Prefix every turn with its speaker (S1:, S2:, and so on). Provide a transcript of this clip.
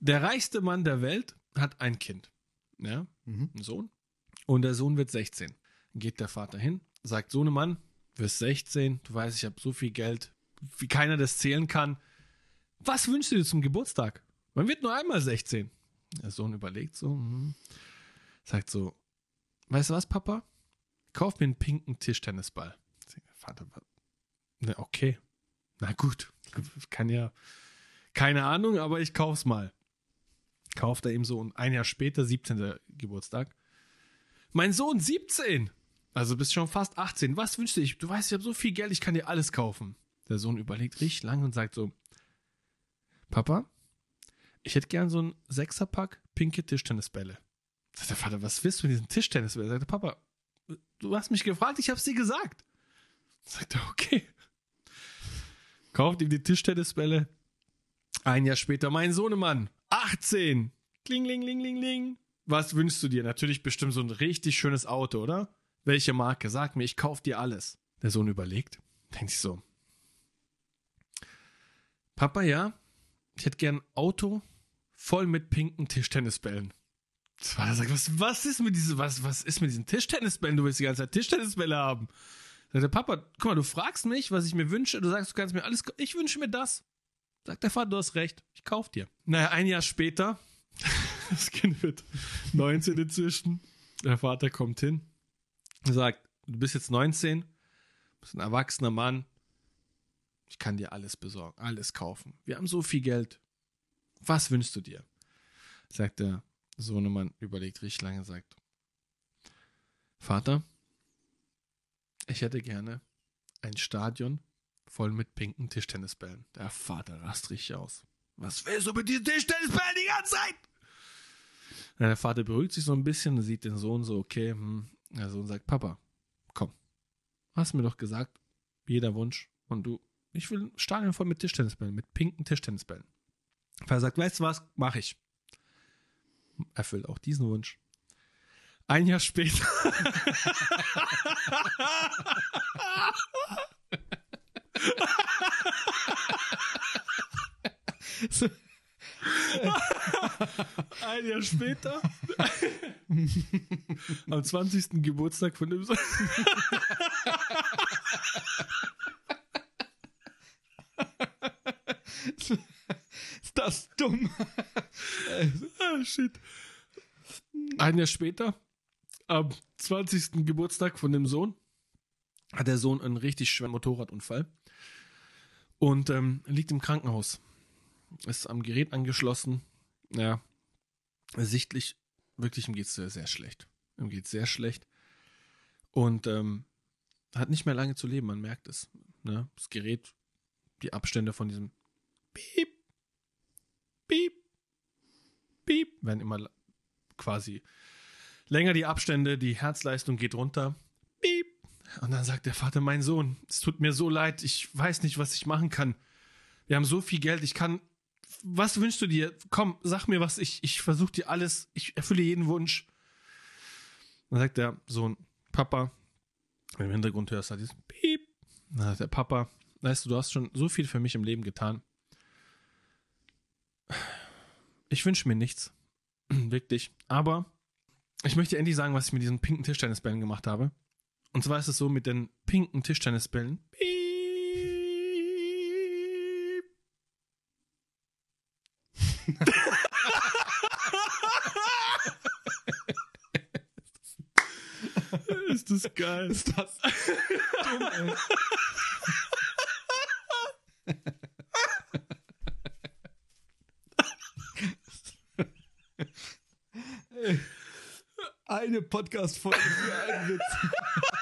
S1: Der reichste Mann der Welt hat ein Kind. Ja,
S2: Mhm.
S1: einen Sohn. Und der Sohn wird 16. Geht der Vater hin, sagt: Sohnemann, du wirst 16, du weißt, ich habe so viel Geld, wie keiner das zählen kann. Was wünschst du dir zum Geburtstag? Man wird nur einmal 16. Der Sohn überlegt so, hm, sagt so: Weißt du was, Papa? Kauf mir einen pinken Tischtennisball. Der Vater, "Was? Na, okay. Na gut. Kann ja. Keine Ahnung, aber ich kauf's mal. Kauft er ihm so und ein Jahr später, 17. Geburtstag. Mein Sohn, 17! Also bist schon fast 18. Was wünschst du dich? Du weißt, ich habe so viel Geld, ich kann dir alles kaufen. Der Sohn überlegt richtig lang und sagt so: Papa, ich hätte gern so einen Sechserpack pinke Tischtennisbälle. Sagt der Vater, was willst du mit diesen Tischtennisbällen? Sagt der Papa, du hast mich gefragt, ich hab's dir gesagt. Sagt er, okay. Kauft ihm die Tischtennisbälle. Ein Jahr später, mein Sohnemann, 18. Kling, ling, ling, ling, ling. Was wünschst du dir? Natürlich bestimmt so ein richtig schönes Auto, oder? Welche Marke? Sag mir, ich kauf dir alles. Der Sohn überlegt, denkt sich so. Papa, ja, ich hätte gern ein Auto voll mit pinken Tischtennisbällen. Das war, sagt, was, was ist mit diese, was, was ist mit diesen Tischtennisbällen? Du willst die ganze Zeit Tischtennisbälle haben. Sagt der Papa, guck mal, du fragst mich, was ich mir wünsche, du sagst, du kannst mir alles, ich wünsche mir das. Sagt der Vater, du hast recht, ich kauf dir. Naja, ein Jahr später, das Kind wird 19 inzwischen, der Vater kommt hin, sagt, du bist jetzt 19, bist ein erwachsener Mann, ich kann dir alles besorgen, alles kaufen. Wir haben so viel Geld. Was wünschst du dir? Sagt der Sohnemann, überlegt richtig lange, sagt, Vater, ich hätte gerne ein Stadion voll mit pinken Tischtennisbällen. Der Vater rast richtig aus. Was willst du mit diesen Tischtennisbällen die ganze Zeit? Der Vater beruhigt sich so ein bisschen, sieht den Sohn so, okay, hm. der Sohn sagt, Papa, komm, hast mir doch gesagt, jeder Wunsch und du, ich will ein Stadion voll mit Tischtennisbällen, mit pinken Tischtennisbällen. Der Vater sagt, weißt du was, mach ich. Erfüllt auch diesen Wunsch. Ein Jahr später. Ein Jahr später. Am 20. Geburtstag von dem Sohn.
S2: Ist das dumm?
S1: Ah, shit. Ein Jahr später, am 20. Geburtstag von dem Sohn, hat der Sohn einen richtig schweren Motorradunfall und ähm, liegt im Krankenhaus. Ist am Gerät angeschlossen. Ja, sichtlich, wirklich, ihm geht es sehr, sehr schlecht. Ihm geht sehr schlecht. Und ähm, hat nicht mehr lange zu leben, man merkt es. Ne? Das Gerät, die Abstände von diesem Piep, Piep, Piep, werden immer quasi länger die Abstände, die Herzleistung geht runter. Und dann sagt der Vater, mein Sohn, es tut mir so leid, ich weiß nicht, was ich machen kann. Wir haben so viel Geld, ich kann. Was wünschst du dir? Komm, sag mir was, ich, ich versuche dir alles, ich erfülle jeden Wunsch. Dann sagt der Sohn, Papa, wenn du im Hintergrund hörst, hat dieses Piep. Dann sagt der Papa, weißt du, du hast schon so viel für mich im Leben getan. Ich wünsche mir nichts. Wirklich. Aber ich möchte endlich sagen, was ich mit diesen pinken Tischtennisbällen gemacht habe. Und zwar ist es so mit den pinken Tischtennisbällen. Ist das geil.
S2: Ist das dumm, Eine Podcast-Folge für einen Witz.